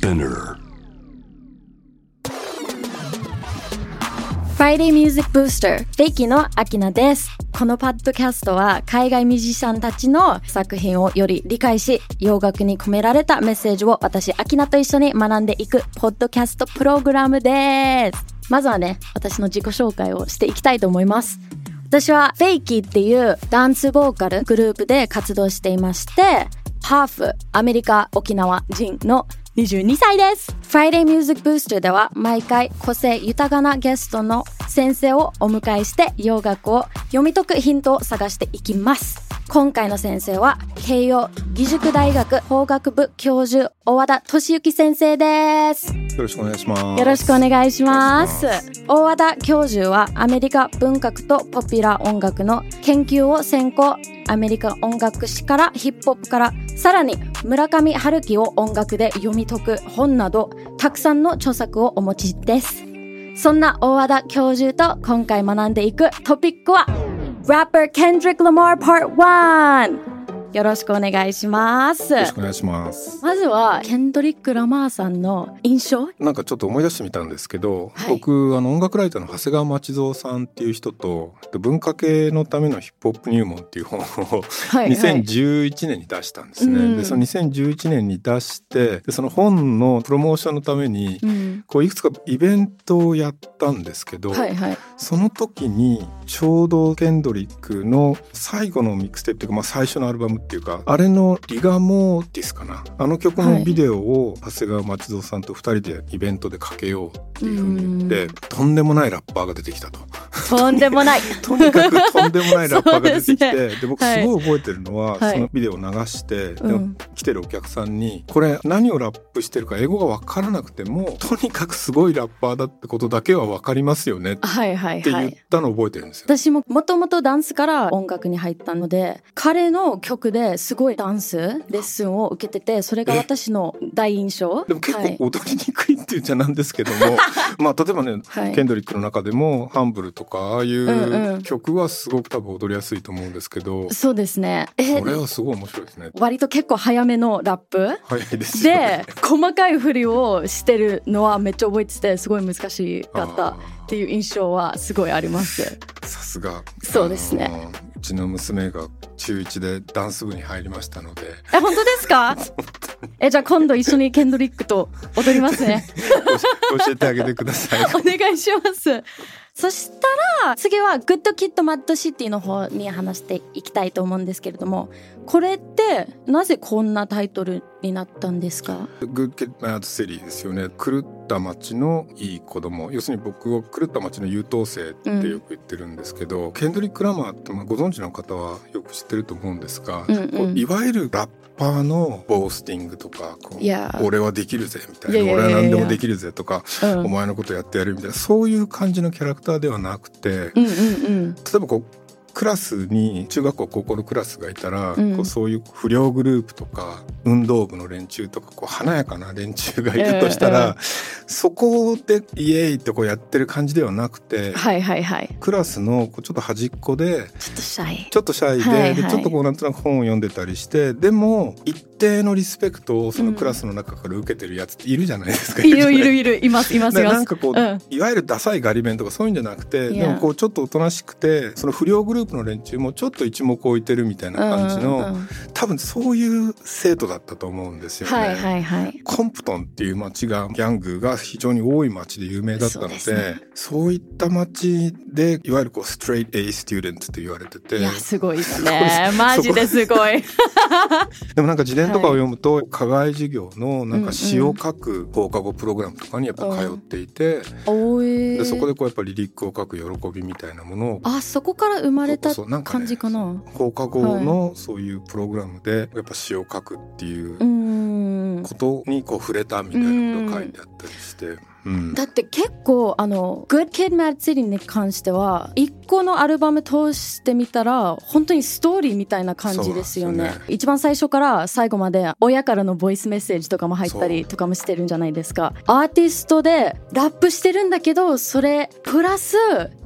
Spinear. Friday Music Booster FAKYのアキナです。このポッドキャストは海外ミュージシャンたちの作品をより理解し洋楽に込められたメッセージを私アキナと一緒に学んでいくポッドキャストプログラムです。まずはね私の自己紹介をしていきたいと思います。私は FAKYっていうダンスボーカルグループで活動していましてハーフアメリカ沖縄人の22歳です。Friday Music Booster では毎回個性豊かなゲストの先生をお迎えして洋楽を読み解くヒントを探していきます。今回の先生は慶応義塾大学法学部教授大和田俊之先生です。よろしくお願いします。よろしくお願いします。大和田教授はアメリカ文学とポピュラー音楽の研究を専攻。アメリカ音楽史からヒップホップからさらに村上春樹を音楽で読み解く本などたくさんの著作をお持ちです。そんな大和田教授と今回学んでいくトピックは Rapper Kendrick Lamar Part 1よろしくお願いします。よろしくお願いします。まずはケンドリック・ラマーさんの印象？なんかちょっと思い出してみたんですけど、はい。僕あの音楽ライターの長谷川町蔵さんっていう人と文化系のためのヒップホップ入門っていう本をはいはい。2011年に出したんですね。うん。でその2011年に出してでその本のプロモーションのためにうんこういくつかイベントをやったんですけど、はいはい。その時にちょうどケンドリックの最後のミックステープっていうか、まあ、最初のアルバムっていうかあれの「リガモーティス」かな。あの曲のビデオを長谷川町蔵さんと2人でイベントでかけようっていうふうに言ってとんでもないラッパーが出てきたと。とんでもない。とにかくとんでもないラッパーが出てきてそうで,、僕はいすごい覚えてるのは、はい。そのビデオを流して、でうん。来てるお客さんにこれ何をラップしてるか英語が分からなくてもとにかくすごいラッパーだってことだけは分かりますよねっはいはい。て言っはいたのを覚えてるんですよ。私ももともとダンスから音楽に入ったので彼の曲ですごいダンスレッスンを受けててそれが私の大印象。でも結はい。構踊りにくいっていうじゃなんですけども、まあ例えばね、はい。ケンドリックの中でも「ハンブル」とかああいんううん。曲はすごく多分踊りやすいと思うんですけど、そうですね。え？これはすごい面白いですね。割と結構早めのラップ。早いですよね。で。細かい振りをしてるのはめっちゃ覚えててすごい難しかったあっていう印象はすごいありますーさすが。そうですねうちの娘が中1でダンス部に入りましたので、え本当ですか？えじゃあ今度一緒にケンドリックと踊りますね 教えてあげてください。お願いします。そしたら次は good kid mad city の方に話していきたいと思うんですけれどもこれってなぜこんなタイトルになったんですか？ good mad city ですよね。狂った街のいい子供。要するに僕を狂った街の優等生ってよく言ってるんですけど、ケンドリック・ラマーってまあご存知の方はよく知ってると思うんですが、うんうん。いわゆるラッパーの boasting とか俺はできるぜみたいな俺は何でもできるぜとか、うん。お前のことやってやるみたいなそういう感じのキャラクターではなくて、うんうんうん。例えばこうクラスに中学校高校のクラスがいたら、うん。こうそういう不良グループとか運動部の連中とかこう華やかな連中がいるとしたら、そこでイエーイってこうやってる感じではなくて、はいはいはい。クラスのこうちょっと端っこでちょっとシャイ。ちょっとシャイで,、はいはい。でちょっとこうなんとなく本を読んでたりしてでも一定のリスペクトをそのクラスの中から受けてるやつっているじゃないですか。いるいるいる。いますいますいでます。なんかこう、うん。いわゆるダサいガリ弁とかそういうんじゃなくてでもこうちょっとおとなしくてその不良グループの連中もちょっと一目置いてるみたいな感じの、うんうんうん。多分そういう生徒だったと思うんですよね。はいはいはい。コンプトンっていう町がギャングが非常に多い町で有名だったのでそうね。いった町でいわゆるこうストレート A スチューデントと言われてて。いやすごいですね マジですごい でもなんか自伝とかを読むと、課外授業のなんか詩を書く放課後プログラムとかにやっぱ通っていて、でそこでこうやっぱリリックを書く喜びみたいなものをあそこから生まれた感じかな？放課後のそういうプログラムでやっぱ詩を書くっていうことにこう触れたみたいなことが書いてあったりして、うん、だって結構あの「Good Kid Mad City」に関しては一個のアルバム通してみたら本当にストーリーみたいな感じですよね。ね。一番最初から最後まで親からのボイスメッセージとかも入ったりとかもしてるんじゃないですか。アーティストでラップしてるんだけどそれプラス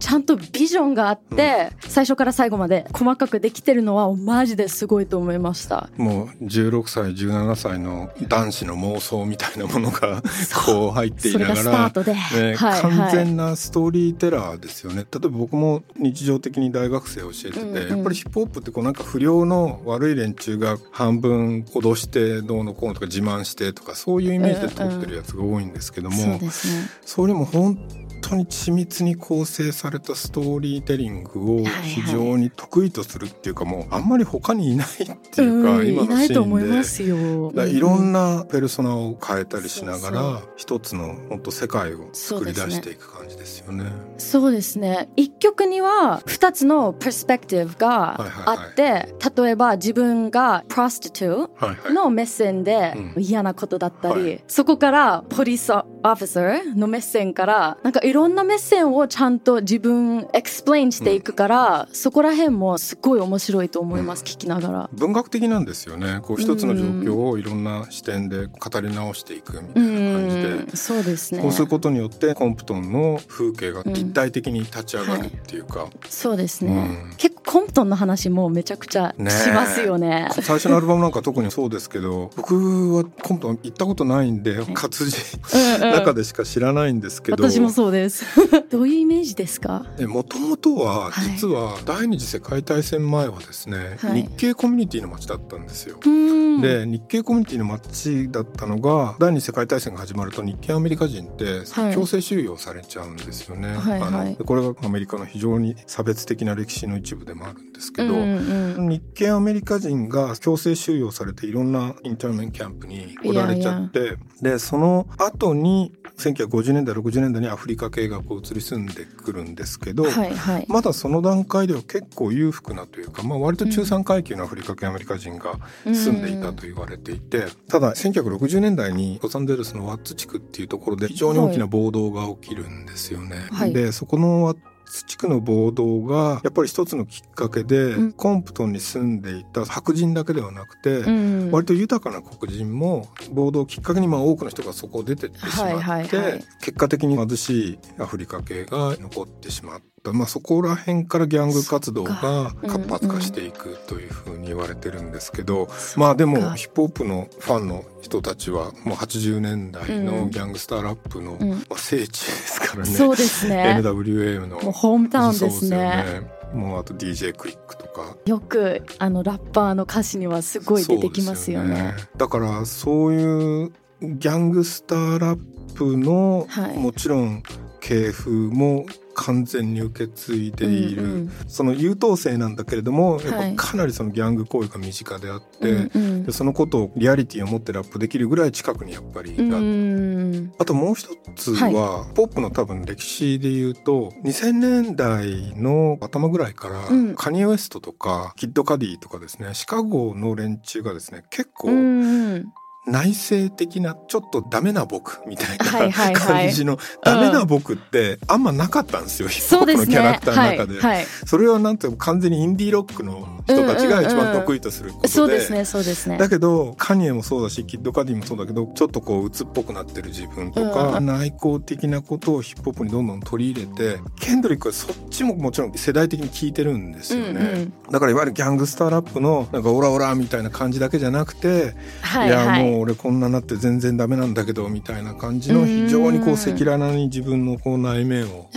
ちゃんとビジョンがあって、最初から最後まで細かくできてるのはマジですごいと思いました。もう16歳17歳の男子の妄想みたいなものがこう入っていそれがスタートで、ねはい完全なストーリーテラーですよね。例えば僕も日常的に大学生を教えてて、うんうん。やっぱりヒップホップってこうなんか不良の悪い連中が半分脅してどうのこうのとか自慢してとかそういうイメージで撮ってるやつが多いんですけども、そうですね。それも本当に緻密に構成されたストーリーテリングを非常に得意とするっていうかもうあんまり他にいないっていうか、うん今のいないとシーンで。思いますよ。だからいろんななペルソナを変えたりしながそうら一つの本当世界を作り出していく感じですよね。そうですね一曲には二つのペスペクティブがあって、例えば自分がプロスティトゥはいはい。の目線でうん嫌なことだったり、はいそこからポリスオフィサーの目線からなんかいろんな目線をちゃんと自分 explain していくから、そこら辺もすごい面白いと思います、聞きながら。文学的なんですよね。こう一つの状況をいろんな視点で語り直していくみたいな感じで。ん。そうですね。こうすることによってコンプトンの風景が立体的に立ち上がるっていうか、そうですね、コンプトンの話もめちゃくちゃしますよね。最初のアルバムなんか特にそうですけど僕はコンプトン行ったことないんで活字うんうん。中でしか知らないんですけど。私もそうです。どういうイメージですか？もともとははい。実は第二次世界大戦前はですね、はい。日系コミュニティの街だったんですよ。うん。で日系コミュニティの街だったのが第二次世界大戦が始まると日系アメリカ人ってはい。強制収容されちゃうんですよね。はいはい。あのこれがアメリカの非常に差別的な歴史の一部でもあるんですけど、うんうん日系アメリカ人が強制収容されていろんなインターメンキャンプに来られちゃってでその後に1950年代60年代にアフリカ系がこう移り住んでくるんですけど、はいはい。まだその段階では結構裕福なというか、まあ、割と中産階級のアフリカ系アメリカ人が住んでいたと言われていて、ただ1960年代にロサンゼルスのワッツ地区っていうところで非常に大きな暴動が起きるんですよね。はい。でそこのワッツ地区の暴動がやっぱり一つのきっかけで、うん。コンプトンに住んでいた白人だけではなくて、うん。割と豊かな黒人も暴動をきっかけにまあ多くの人がそこを出てってしまって、結果的に貧しいアフリカ系が残ってしまった、まあ、そこら辺からギャング活動が活発化していくというふうに言われてるんですけど、まあでもか。ヒップホップのファンの人たちはもう80年代のギャングスターラップの、聖地ですからね。そうですね。NWA のホームタウンですね。もうあと DJ クイックとか。よくあのラッパーの歌詞にはすごい出てきますよね。そうですだからそういうギャングスターラップの、はい。もちろん系風も完全に受け継いでいる、うんうん。その優等生なんだけれどもやはい。っぱかなりそのギャング行為が身近であって、うんうん。でそのことをリアリティを持ってラップできるぐらい近くにやっぱりいた、うんあともう一つは、ポップの多分歴史で言うと2000年代の頭ぐらいから、うん。カニエ・ウエストとかキッド・カディとかですねシカゴの連中がですね結構内省的なちょっとダメな僕みたいなはい感じのダメな僕ってあんまなかったんですよ、ヒップホップのキャラクターの中で。はい。はい。それはなんていうか完全にインディーロックの人たちが一番得意とすることで。そうですねそうですね。だけどカニエもそうだしキッド・カディもそうだけどちょっとこう鬱っぽくなってる自分とか、う内向的なことをヒップホップにどんどん取り入れてケンドリックはそっちももちろん世代的に聞いてるんですよね、うんうん。だからいわゆるギャングスターラップのなんかオラオラみたいな感じだけじゃなくて、はいはい。やもう俺こんななって全然ダメなんだけどみたいな感じの非常にこう赤裸々に自分のこう内面を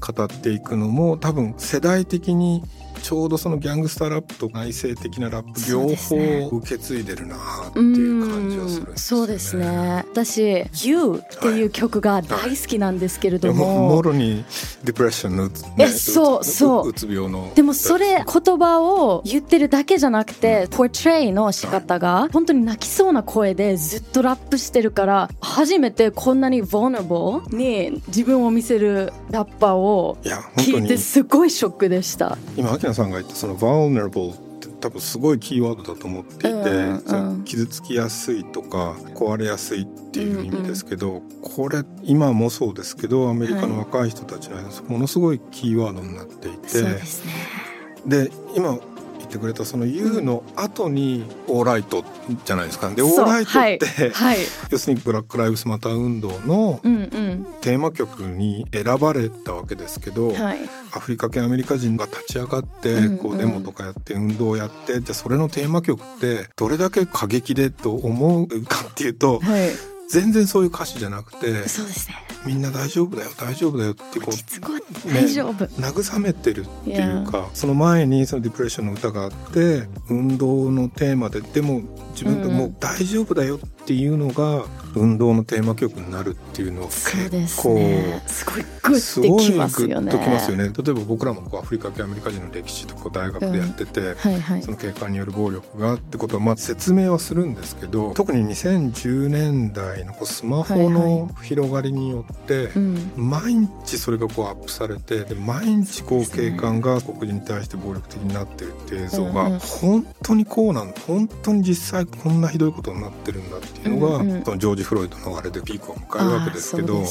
語っていくのも多分世代的にちょうどそのギャングスターラップと内省的なラップ両方受け継いでるなっていう感じはするんですよね。そうですね。私「You」っていう曲が大好きなんですけれども。うもも、ろにディプレッションのうつ、えそうそう。うつ病の。でもそれ言葉を言ってるだけじゃなくて、ポートレイの仕方が本当に泣きそうな声でずっとラップしてるから初めてこんなに vulnerable に自分を見せるラッパーを聞いてすごいショックでした。今秋菜さんが言ったその vulnerable って多分すごいキーワードだと思っていて、うんうん傷つきやすいとか壊れやすいっていう意味ですけど、これ今もそうですけどアメリカの若い人たちのものすごいキーワードになっていて、そうですね。で今言ってくれたその U の後に「オーライト」じゃないですか。で「オーライト」って、はいはい。要するにブラック・ライブスマター運動のテーマ曲に選ばれたわけですけど、はい。アフリカ系アメリカ人が立ち上がってこうデモとかやって運動をやってじゃあそれのテーマ曲ってどれだけ過激でと思うかっていうとはい全然そういう歌詞じゃなくてそうですね。みんな大丈夫だよ大丈夫だよってこう実語大丈夫、慰めてるっていうかその前にそのディプレッションの歌があって運動のテーマででも自分でもう大丈夫だよっていうのが運動のテーマ曲になるっていうのは結構ねすごいグッてすごいグきますよね。ッときますよね。例えば僕らもこうアフリカ系アメリカ人の歴史とか大学でやってて、はいはい。その警官による暴力がってことはまあ説明はするんですけど特に2010年代のこうスマホの広がりによって、うん。毎日それがこうアップされてで毎日こう警官が黒人に対して暴力的になってるっていう映像うんうん。が本当にこうなんだ本当に実際こんなひどいことになってるんだっていうのが、うんうん。そのジョージ・フロイドのあれでピークを迎えるわけですけどね。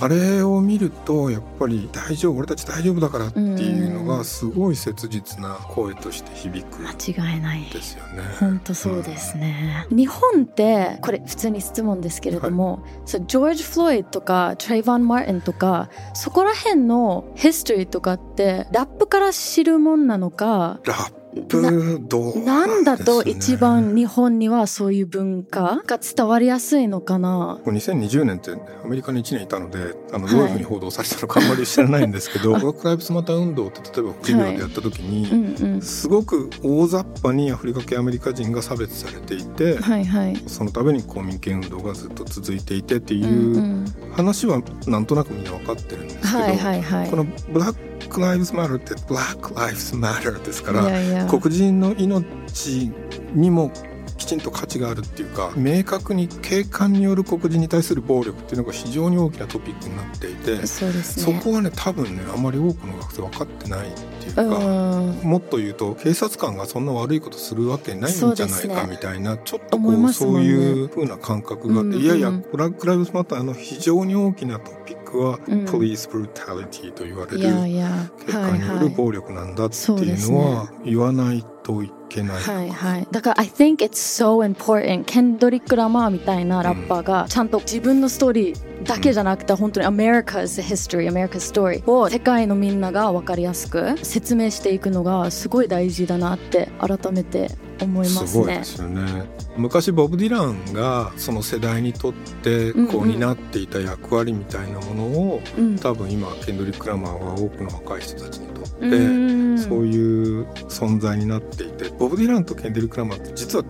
あれを見るとやっぱり大丈夫俺たち大丈夫だからっていうのがすごい切実な声として響くん間違いない。ですよね。本当そうですね、日本ってこれ普通に質問ですけれども、そうジョージ・フロイドとかトレイヴァン・マーティンとかそこら辺のヒストリーとかってラップから知るもんなのかラップどうなんだと一番に日本にはそういう文化？が伝わりやすいのかな？2020年ってアメリカに1年いたのであのはい。どういうふうに報道されたのかあんまり知らないんですけど、ブラック・ライブスマター運動って例えば授業でやった時に、うんうん。すごく大雑把にアフリカ系アメリカ人が差別されていて、はいはい。そのために公民権運動がずっと続いていてってうんいううん話はなんとなくみんな分かってるんですけど、はいはいはい。このブラック・ライブスマターってブラック・ライブスマターですから黒人の命にもきちんと価値があるっていうか明確に警官による黒人に対する暴力っていうのが非常に大きなトピックになっていてそね。そこはね多分ねあまり多くの学生分かってないっていうか。うん。もっと言うと警察官がそんな悪いことするわけないんじゃないかみたいな、ちょっとこうね。そういう風な感覚があって、うんいやいやうんブラック・ライブズ・マターの非常に大きなトピックは、うん。ポリス・ブルタリティと言われるいやいや。警はい。官によはいる暴力なんだっていうのは言わないといけない。はいはい。だから I think it's so important ケンドリック・ラマーみたいなラッパーがちゃんと自分のストーリーだけじゃなくて本当に America's history, America's story を世界のみんなが分かりやすく説明していくのがすごい大事だなって改めて思いますすねごいで。すよね昔ボブ・ディランがその世代にとってうんうんこう担っていた役割みたいなものを、うん多分今ケンドリック・ラマーは多くの若い人たちにとって、うん。そういう存在になっていてボブ・ディランとケンドリック・ラマーって実は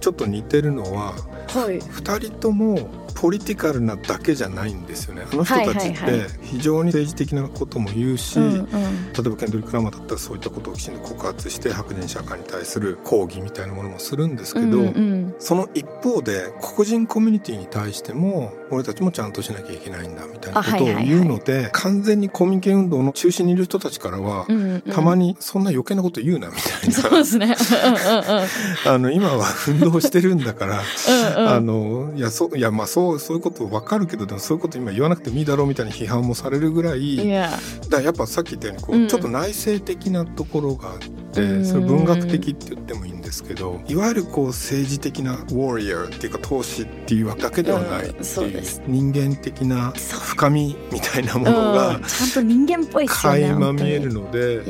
ちょっと似てるのははい。2人ともポリティカルなだけじゃないんですよね。あの人たちって非常に政治的なことも言うし、うんうん。例えばケンドリック・ラマーだったらそういったことをきちんと告発して白人社会に対する抗議みたいなものもするんですけど、うんうん。その一方で黒人コミュニティに対しても俺たちもちゃんとしなきゃいけないんだみたいなことをあはいはいはい。言うので完全に公民権運動の中心にいる人たちからはうんうん。たまにそんな余計なこと言うなみたいそうなですね。あの今は運動してるんだからうんあのいやそういやまあそうそういうことわかるけどでもそういうこと今言わなくてもいいだろうみたいな批判もされるぐらいいや。だやっぱさっき言ったようにこう、うんちょっと内省的なところがあって、うんそれ文学的って言ってもいいんですけどいわゆるこう政治的なウォリアーっていうか闘志っていうだけではないっていうです人間的な深みみたいなものうがんちゃんと人間っぽいですよね。垣間見えるの。ので。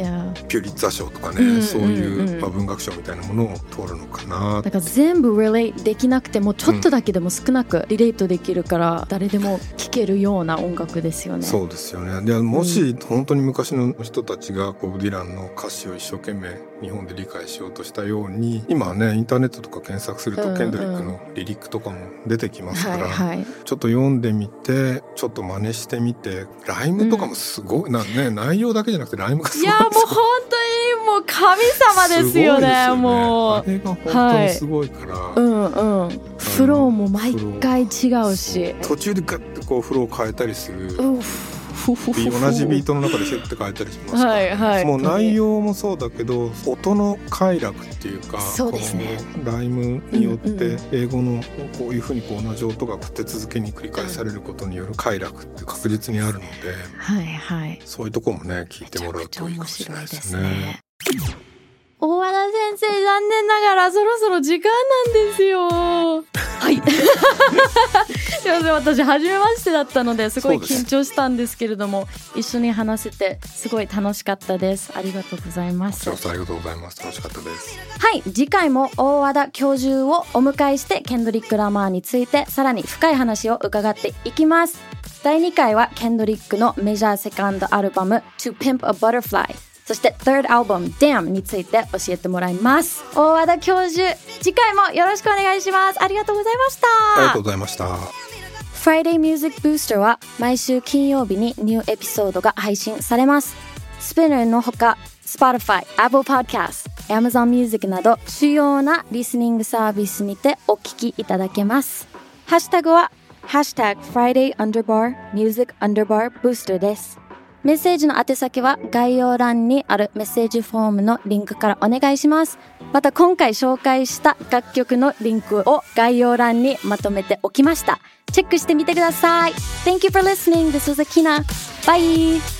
ピュリッツァ賞とかね、うんそういう、まあ、文学賞みたいなものを通るのかなだから全部 relate できなくてもちょっとだけでも少なくリレートできるから誰でも聴けるような音楽ですよね。そうですよねでもし本当に昔の人たちがボブ・ディランの歌詞を一生懸命日本で理解しようとしたように今はねインターネットとか検索するとうんうんケンドリックのリリックとかも出てきますから、はいはい。ちょっと読んでみてちょっと真似してみてライムとかもすごい、なね内容だけじゃなくてライムがすごいいやもう本当にもう神様ですよねもあれが本当にすごいから、う。うんうん。フローも毎回違うし。途中でガッてこうフロー変えたりする、同じビートの中でシュッて変えたりしますから、はいはいもう内容もそうだけど音の快楽っていうかそうですねこのライムによって英語のこういうふうにこう同じ音が立て続けに繰り返されることによる快楽って確実にあるのではいはい。そういうとこもね聞いてもらうといいかもしれないですね。大和田先生、残念ながらそろそろ時間なんですよ。はい。すいません、私、初めましてだったので、すごい緊張したんですけれども、一緒に話せて、すごい楽しかったです。ありがとうございます。ありがとうございます。楽しかったです。はい、次回も大和田教授をお迎えして、ケンドリック・ラマーについて、さらに深い話を伺っていきます。第2回は、ケンドリックのメジャーセカンドアルバム、To Pimp a Butterfly。そして Third Album Damn について教えてもらいます大和田教授次回もよろしくお願いしますありがとうございましたありがとうございました Friday Music Booster は毎週金曜日にニューエピソードが配信されますスピナーのほか Spotify、Apple Podcast、Amazon Music など主要なリスニングサービスにてお聞きいただけますハッシュタグはハッシュタグ Friday Underbar Music Underbar Booster ですメッセージの宛先は概要欄にあるメッセージフォームのリンクからお願いします。また今回紹介した楽曲のリンクを概要欄にまとめておきました。チェックしてみてください。Thank you for listening. This was Akina. Bye!